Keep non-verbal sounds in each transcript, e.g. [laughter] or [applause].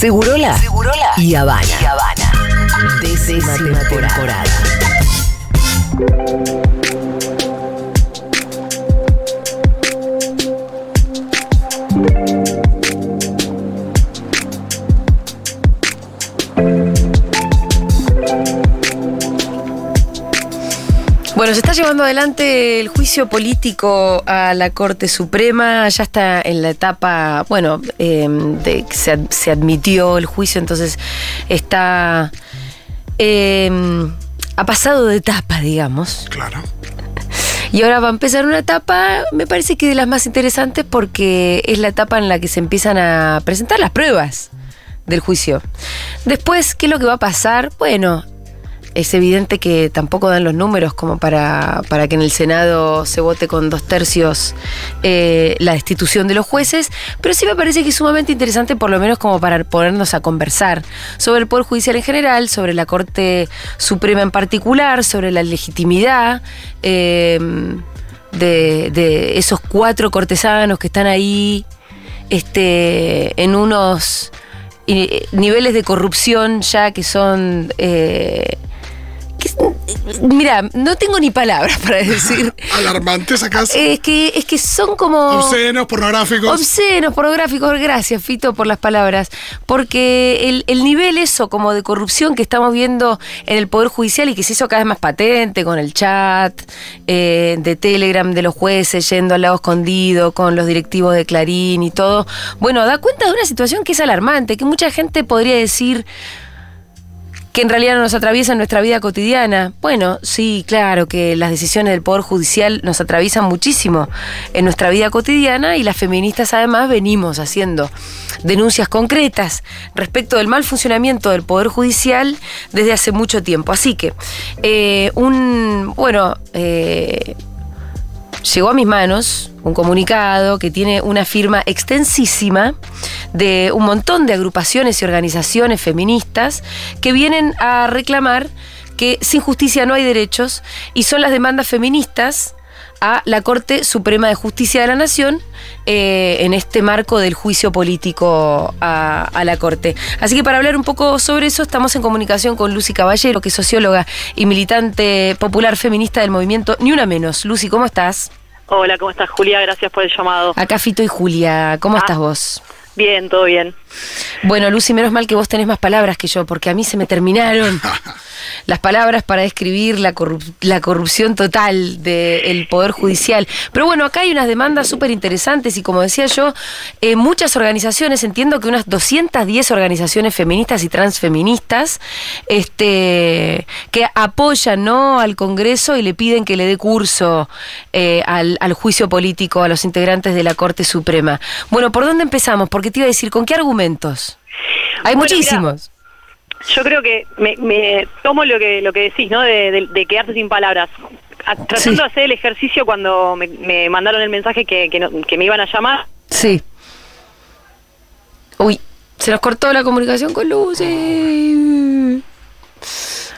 Segurola, Segurola y Habana. Y Habana. Décima, temporada. Bueno, se está llevando adelante el juicio político a la Corte Suprema, ya está en la etapa, bueno, em, de, se, se, admitió el juicio, entonces está... Em, ha pasado de etapa, digamos. Claro. Y ahora va a empezar una etapa, me parece que de las más interesantes porque es la etapa en la que se empiezan a presentar las pruebas del juicio. Después, ¿qué es lo que va a pasar? Bueno, es evidente que tampoco dan los números como para, para que en el Senado se vote con dos tercios eh, la destitución de los jueces, pero sí me parece que es sumamente interesante, por lo menos como para ponernos a conversar sobre el Poder Judicial en general, sobre la Corte Suprema en particular, sobre la legitimidad. Eh, de, esos cuatro cortesanos que están ahí este, en unos eh, niveles de corrupción ya que son Mira, no tengo ni palabras para decir. [laughs] ¿Alarmantes acaso? Es que, es que son como. Obscenos, pornográficos. Obscenos, pornográficos. Gracias, Fito, por las palabras. Porque el, nivel eso, como de corrupción que estamos viendo en el Poder Judicial y que se hizo cada vez más patente con el chat eh, de Telegram de los jueces yendo al lado escondido, con los directivos de Clarín y todo. Bueno, da cuenta de una situación que es alarmante, que mucha gente podría decir que en realidad no nos atraviesa en nuestra vida cotidiana. Bueno, sí, claro que las decisiones del Poder Judicial nos atraviesan muchísimo en nuestra vida cotidiana y las feministas además venimos haciendo denuncias concretas respecto del mal funcionamiento del Poder Judicial desde hace mucho tiempo. Así que, eh, un, bueno, eh, llegó a mis manos un comunicado que tiene una firma extensísima de un montón de agrupaciones y organizaciones feministas que vienen a reclamar que sin justicia no hay derechos y son las demandas feministas a la Corte Suprema de Justicia de la Nación eh, en este marco del juicio político a, a, la Corte. Así que para hablar un poco sobre eso estamos en comunicación con Lucy Caballero, que es socióloga y militante popular feminista del movimiento Ni Una Menos. Lucy, ¿cómo estás? Hola, ¿cómo estás, Julia? Gracias por el llamado. Acá Fito y Julia, ¿cómo ah, estás vos? Bien, todo bien. Bueno, Lucy, menos mal que vos tenés más palabras que yo, porque a mí se me terminaron. [laughs] las palabras para describir la, la corrupción total del Poder Judicial. Pero bueno, acá hay unas demandas súper interesantes y como decía yo, eh, muchas organizaciones, entiendo que unas 210 organizaciones feministas y transfeministas, este, que apoyan ¿no? al Congreso y le piden que le dé curso eh, al, al juicio político a los integrantes de la Corte Suprema. Bueno, ¿por dónde empezamos? Porque te iba a decir, ¿con qué argumentos? Hay muchísimos yo creo que me, tomo lo que lo que decís, ¿no? De, quedarse sin palabras. tratando de hacer el ejercicio cuando me, mandaron el mensaje que, que, me iban a llamar. Sí. Uy, se nos cortó la comunicación con Lucy.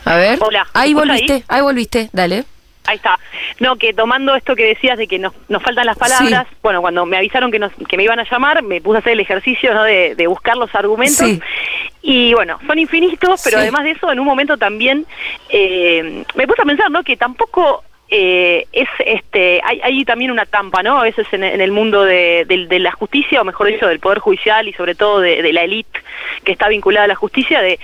A ver. Hola. Ahí volviste, ahí? volviste, dale. Ahí está. No, que tomando esto que decías de que nos, nos faltan las palabras, bueno, cuando me avisaron que, nos, que me iban a llamar, me puse a hacer el ejercicio ¿no? de, de buscar los argumentos. Sí. Y bueno, son infinitos, pero además de eso, en un momento también eh, me puse a pensar, ¿no? Que tampoco eh, es este hay, hay, también una trampa no a veces en, el mundo de, la justicia o mejor dicho del poder judicial y sobre todo de, la élite que está vinculada a la justicia de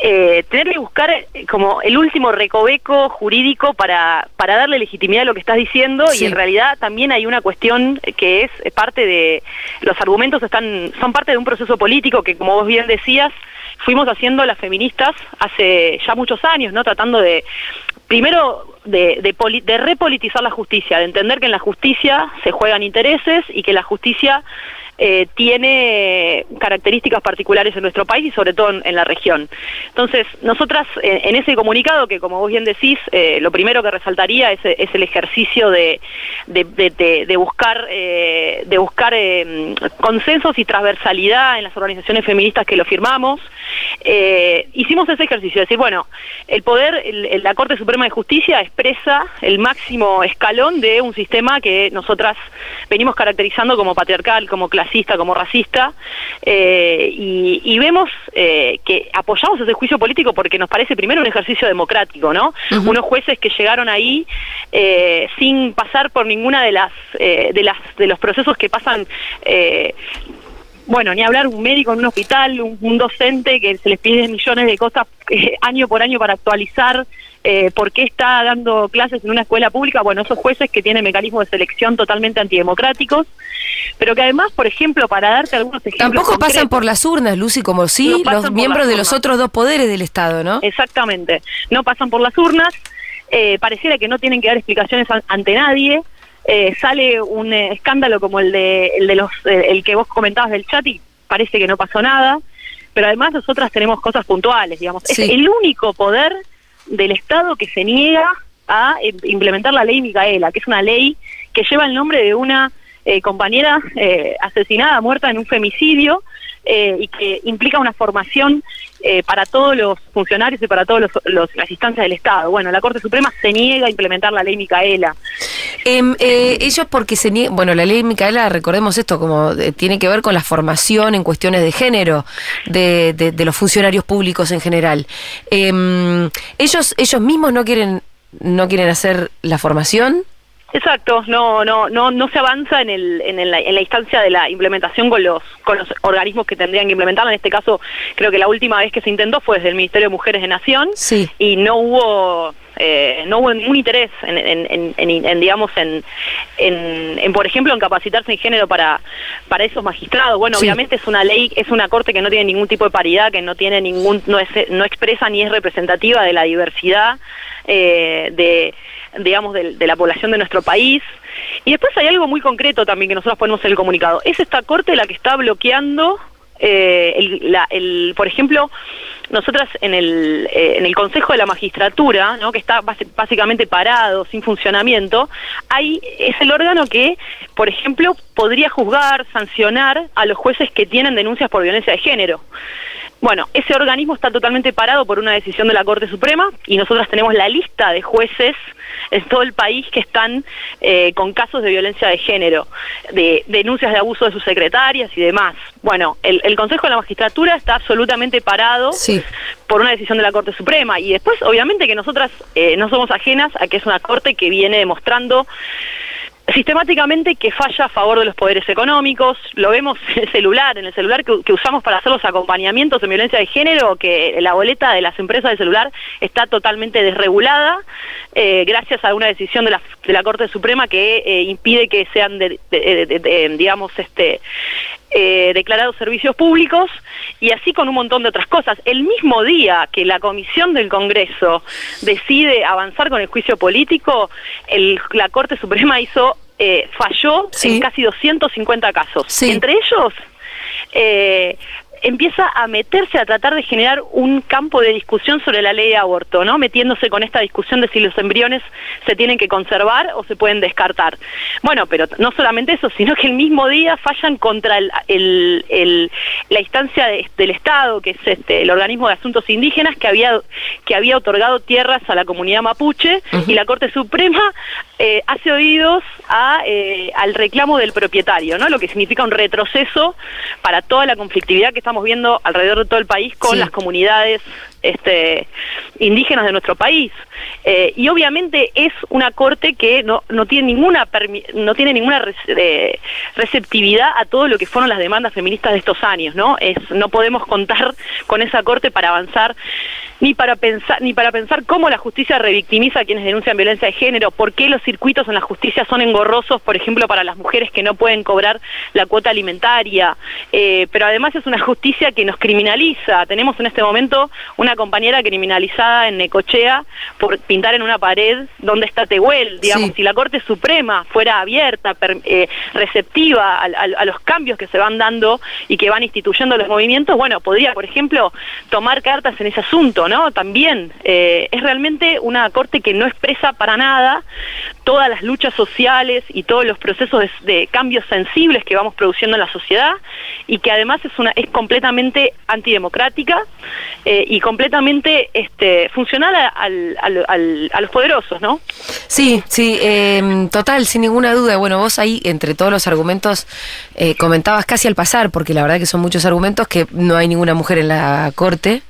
eh, tener que buscar como el último recoveco jurídico para para darle legitimidad a lo que estás diciendo y en realidad también hay una cuestión que es parte de los argumentos están son parte de un proceso político que como vos bien decías fuimos haciendo las feministas hace ya muchos años no tratando de primero de, de, repolitizar la justicia, de entender que en la justicia se juegan intereses y que la justicia eh, tiene características particulares en nuestro país y sobre todo en, la región. Entonces, nosotras eh, en ese comunicado, que como vos bien decís, eh, lo primero que resaltaría es, el ejercicio de, de, buscar, de buscar consensos y transversalidad en las organizaciones feministas que lo firmamos, eh, hicimos ese ejercicio, es decir, bueno, el poder, la Corte Suprema de Justicia expresa el máximo escalón de un sistema que nosotras venimos caracterizando como patriarcal, como clasista, como racista, eh, y, vemos eh, que apoyamos ese juicio político porque nos parece primero un ejercicio democrático, ¿no? Unos jueces que llegaron ahí sin pasar por ninguna de las de las de los procesos que pasan bueno, ni hablar un médico en un hospital, un, docente que se les pide millones de cosas eh, año por año para actualizar eh, por qué está dando clases en una escuela pública. Bueno, esos jueces que tienen mecanismos de selección totalmente antidemocráticos, pero que además, por ejemplo, para darte algunos ejemplos. Tampoco pasan por las urnas, Lucy, como sí los miembros de los otros dos poderes del Estado, ¿no? Exactamente, no pasan por las urnas. Eh, pareciera que no tienen que dar explicaciones ante nadie. Eh, sale un eh, escándalo como el de, el de los eh, el que vos comentabas del chat y parece que no pasó nada, pero además nosotras tenemos cosas puntuales, digamos. Es el único poder del Estado que se niega a implementar la ley Micaela, que es una ley que lleva el nombre de una compañera asesinada, muerta en un femicidio, eh, y que implica una formación eh, para todos los funcionarios y para todas las instancias del Estado. Bueno, la Corte Suprema se niega a implementar la ley Micaela. Em, eh, ellos porque se niegan, bueno, la ley Micaela, recordemos esto, como tiene que ver con la formación en cuestiones de género de, de los funcionarios públicos en general. Em, ellos, ellos mismos no quieren, no quieren hacer la formación. Exacto, no, no, no, no se avanza en, el, en, la, en la instancia de la implementación con los, con los organismos que tendrían que implementarla. En este caso, creo que la última vez que se intentó fue desde el Ministerio de Mujeres de Nación sí. y no hubo eh, no hubo ningún interés en, en, en, digamos en, en, por ejemplo en capacitarse en género para para esos magistrados bueno obviamente es una ley es una corte que no tiene ningún tipo de paridad que no tiene ningún no es no expresa ni es representativa de la diversidad eh, de digamos, de, la población de nuestro país. Y después hay algo muy concreto también que nosotros ponemos en el comunicado. Es esta corte la que está bloqueando eh, el, el, por ejemplo, nosotras en el, eh, en el Consejo de la Magistratura, ¿no? que está básicamente parado, sin funcionamiento, hay, es el órgano que, por ejemplo, podría juzgar, sancionar a los jueces que tienen denuncias por violencia de género. Bueno, ese organismo está totalmente parado por una decisión de la Corte Suprema y nosotras tenemos la lista de jueces en todo el país que están eh, con casos de violencia de género, de denuncias de abuso de sus secretarias y demás. Bueno, el, Consejo de la Magistratura está absolutamente parado por una decisión de la Corte Suprema y después, obviamente, que nosotras eh, no somos ajenas a que es una Corte que viene demostrando sistemáticamente que falla a favor de los poderes económicos, lo vemos en el celular, en el celular que, usamos para hacer los acompañamientos de violencia de género, que la boleta de las empresas de celular está totalmente desregulada, eh, gracias a una decisión de la, de la Corte Suprema que eh, impide que sean, digamos, este, eh, declarados servicios públicos y así con un montón de otras cosas. El mismo día que la Comisión del Congreso decide avanzar con el juicio político, el, la Corte Suprema hizo eh, falló en casi 250 casos. Entre ellos, eh, empieza a meterse a tratar de generar un campo de discusión sobre la ley de aborto, ¿no? Metiéndose con esta discusión de si los embriones se tienen que conservar o se pueden descartar. Bueno, pero no solamente eso, sino que el mismo día fallan contra el, la instancia del Estado, que es este, el organismo de asuntos indígenas, que había, que había otorgado tierras a la comunidad mapuche, y la Corte Suprema eh, hace oídos a, eh, al reclamo del propietario, ¿no? Lo que significa un retroceso para toda la conflictividad que estamos viendo alrededor de todo el país con las comunidades este, indígenas de nuestro país. Eh, y obviamente es una corte que no, no tiene ninguna no tiene ninguna eh, receptividad a todo lo que fueron las demandas feministas de estos años, ¿no? Es, no podemos contar con esa corte para avanzar ni para pensar ni para pensar cómo la justicia revictimiza a quienes denuncian violencia de género, por qué los circuitos en la justicia son engorrosos, por ejemplo, para las mujeres que no pueden cobrar la cuota alimentaria, eh, pero además es una justicia que nos criminaliza. Tenemos en este momento una compañera criminalizada en Necochea por pintar en una pared donde está Tehuel, digamos, si la Corte Suprema fuera abierta, eh, receptiva a, los cambios que se van dando y que van instituyendo los movimientos, bueno, podría, por ejemplo, tomar cartas en ese asunto También eh, es realmente una corte que no expresa para nada todas las luchas sociales y todos los procesos de, cambios sensibles que vamos produciendo en la sociedad y que además es una es completamente antidemocrática eh, y completamente este, funcional a los poderosos, ¿no? Sí, sí, em, total, sin ninguna duda. Bueno, vos ahí entre todos los argumentos eh, comentabas casi al pasar, porque la verdad que son muchos argumentos que no hay ninguna mujer en la corte,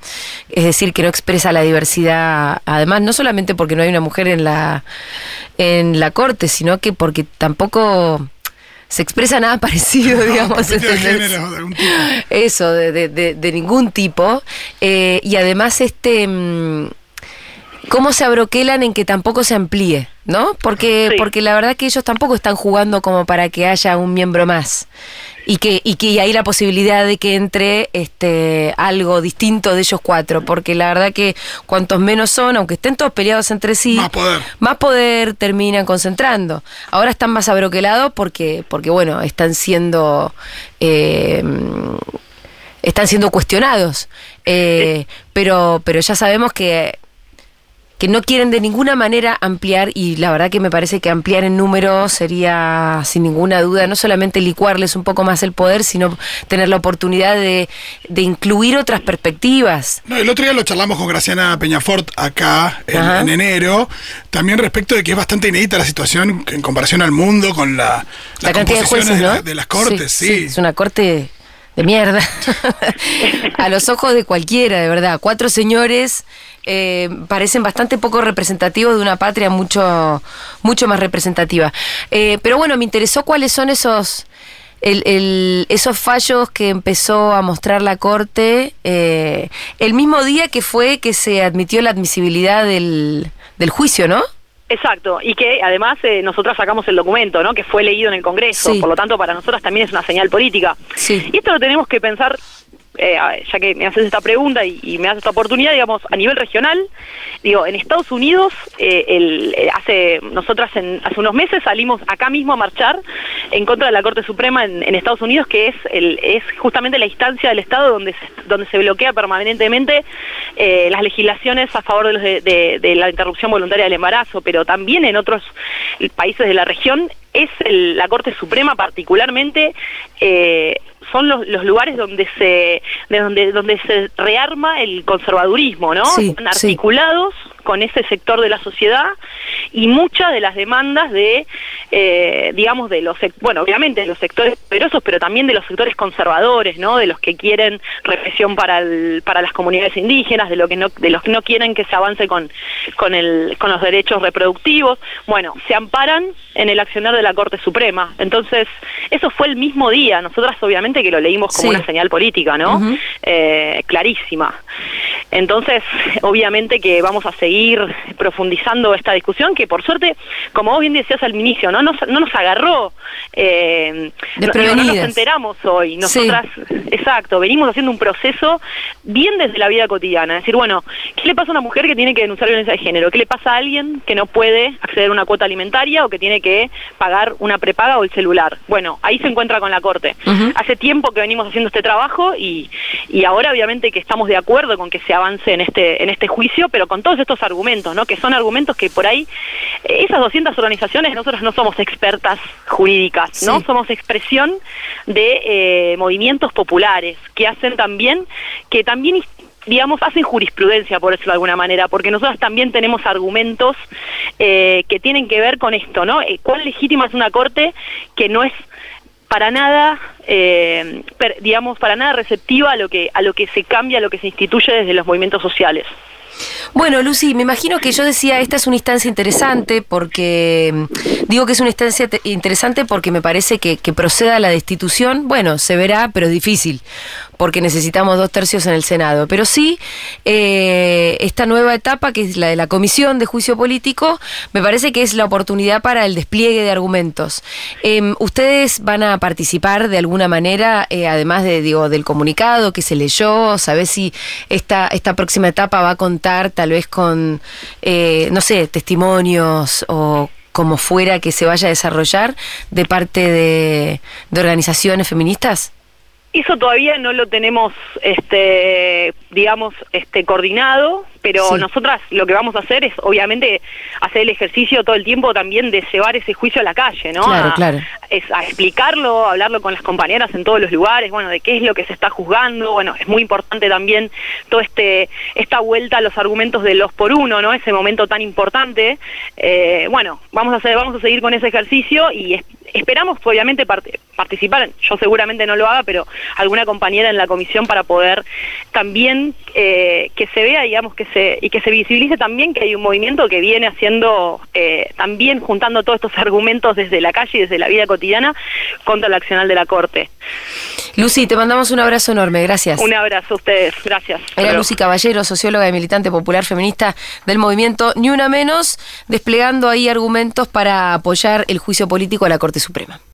es decir, que no expresa la diversidad, además no solamente porque no hay una mujer en la en la corte, sino que porque tampoco se expresa nada [laughs] parecido, digamos. Eso, de, de, ningún tipo. Eh, y además, este. Mm, cómo se abroquelan en que tampoco se amplíe, ¿no? Porque, porque la verdad que ellos tampoco están jugando como para que haya un miembro más y que, y que hay la posibilidad de que entre este algo distinto de ellos cuatro, porque la verdad que cuantos menos son, aunque estén todos peleados entre sí, más poder, más poder terminan concentrando. Ahora están más abroquelados porque, porque bueno, están siendo eh, están siendo cuestionados. Eh, pero, pero ya sabemos que que no quieren de ninguna manera ampliar y la verdad que me parece que ampliar en número sería sin ninguna duda no solamente licuarles un poco más el poder, sino tener la oportunidad de, incluir otras perspectivas. No, el otro día lo charlamos con Graciana Peñafort acá en, enero, también respecto de que es bastante inédita la situación en comparación al mundo con la, la cantidad de jueces de, las cortes, sí. Es una corte de mierda. [laughs] a los ojos de cualquiera, de verdad. Cuatro señores eh, parecen bastante poco representativos de una patria mucho, mucho más representativa. Eh, pero bueno, me interesó cuáles son esos, esos fallos que empezó a mostrar la Corte eh, el mismo día que fue que se admitió la admisibilidad del, del juicio, ¿no? Exacto, y que además nosotras sacamos el documento, ¿no? Que fue leído en el Congreso, por lo tanto para nosotras también es una señal política. Y esto lo tenemos que pensar eh, ya que me haces esta pregunta y, me haces esta oportunidad, digamos, a nivel regional, digo, en Estados Unidos, eh, el, eh, hace nosotras en, hace unos meses salimos acá mismo a marchar en contra de la Corte Suprema en, Estados Unidos, que es el, es justamente la instancia del Estado donde se, donde se bloquea permanentemente las legislaciones a favor de, de, de, la interrupción voluntaria del embarazo, pero también en otros países de la región es la Corte Suprema particularmente eh, son los, lugares donde se de donde donde se rearma el conservadurismo, ¿no? articulados con ese sector de la sociedad y muchas de las demandas de, eh, digamos, de los, bueno, obviamente de los sectores poderosos, pero también de los sectores conservadores, ¿no? De los que quieren represión para, el, para las comunidades indígenas, de, lo que no, de los que no quieren que se avance con, con, el, con los derechos reproductivos. Bueno, se amparan en el accionar de la Corte Suprema. Entonces, eso fue el mismo día. Nosotras, obviamente, que lo leímos como una señal política, ¿no? Eh, clarísima. Entonces, obviamente que vamos a seguir profundizando esta discusión que por suerte, como vos bien decías al inicio, no nos, no nos agarró, eh, no, nos enteramos hoy. Nosotras, exacto, venimos haciendo un proceso bien desde la vida cotidiana. Es decir, bueno, ¿qué le pasa a una mujer que tiene que denunciar violencia de género? ¿Qué le pasa a alguien que no puede acceder a una cuota alimentaria o que tiene que pagar una prepaga o el celular? Bueno, ahí se encuentra con la Corte. Hace tiempo que venimos haciendo este trabajo y, y ahora obviamente que estamos de acuerdo con que se avance en este, en este juicio, pero con todos estos argumentos, ¿no? Que son argumentos que por ahí, esas 200 organizaciones, nosotros no somos expertas jurídicas, ¿no? Somos expresión de eh, movimientos populares que hacen también, que también digamos, hacen jurisprudencia, por decirlo de alguna manera, porque nosotros también tenemos argumentos eh, que tienen que ver con esto, ¿no? ¿Cuán legítima es una corte que no es para nada, eh, digamos, para nada receptiva a lo que a lo que se cambia, a lo que se instituye desde los movimientos sociales. Bueno, Lucy, me imagino que yo decía, esta es una instancia interesante porque, mm, digo que es una instancia interesante porque me parece que, proceda la destitución, bueno, se verá, pero es difícil, porque necesitamos dos tercios en el Senado. Pero sí, eh, esta nueva etapa, que es la de la Comisión de Juicio Político, me parece que es la oportunidad para el despliegue de argumentos. Em, ¿Ustedes van a participar de alguna manera, eh, además de, digo, del comunicado que se leyó? ¿Sabés si esta, esta próxima etapa va a contar tal vez con, eh, no sé, testimonios o como fuera que se vaya a desarrollar de parte de organizaciones feministas? Eso todavía no lo tenemos, este, digamos, este, coordinado, pero nosotras lo que vamos a hacer es, obviamente, hacer el ejercicio todo el tiempo también de llevar ese juicio a la calle, ¿no? Claro, claro. Es a explicarlo, hablarlo con las compañeras en todos los lugares, bueno, de qué es lo que se está juzgando, bueno, es muy importante también todo este, esta vuelta a los argumentos de los por uno, ¿no? Ese momento tan importante. Eh, bueno, vamos a hacer, vamos a seguir con ese ejercicio y esperamos obviamente participar, yo seguramente no lo haga, pero alguna compañera en la comisión para poder también eh, que se vea, digamos, que se y que se visibilice también que hay un movimiento que viene haciendo eh, también juntando todos estos argumentos desde la calle y desde la vida cotidiana contra el accional de la Corte. Lucy, te mandamos un abrazo enorme, gracias. Un abrazo a ustedes, gracias. Era Lucy Caballero, socióloga y militante popular feminista del movimiento Ni Una Menos, desplegando ahí argumentos para apoyar el juicio político a la Corte Suprema.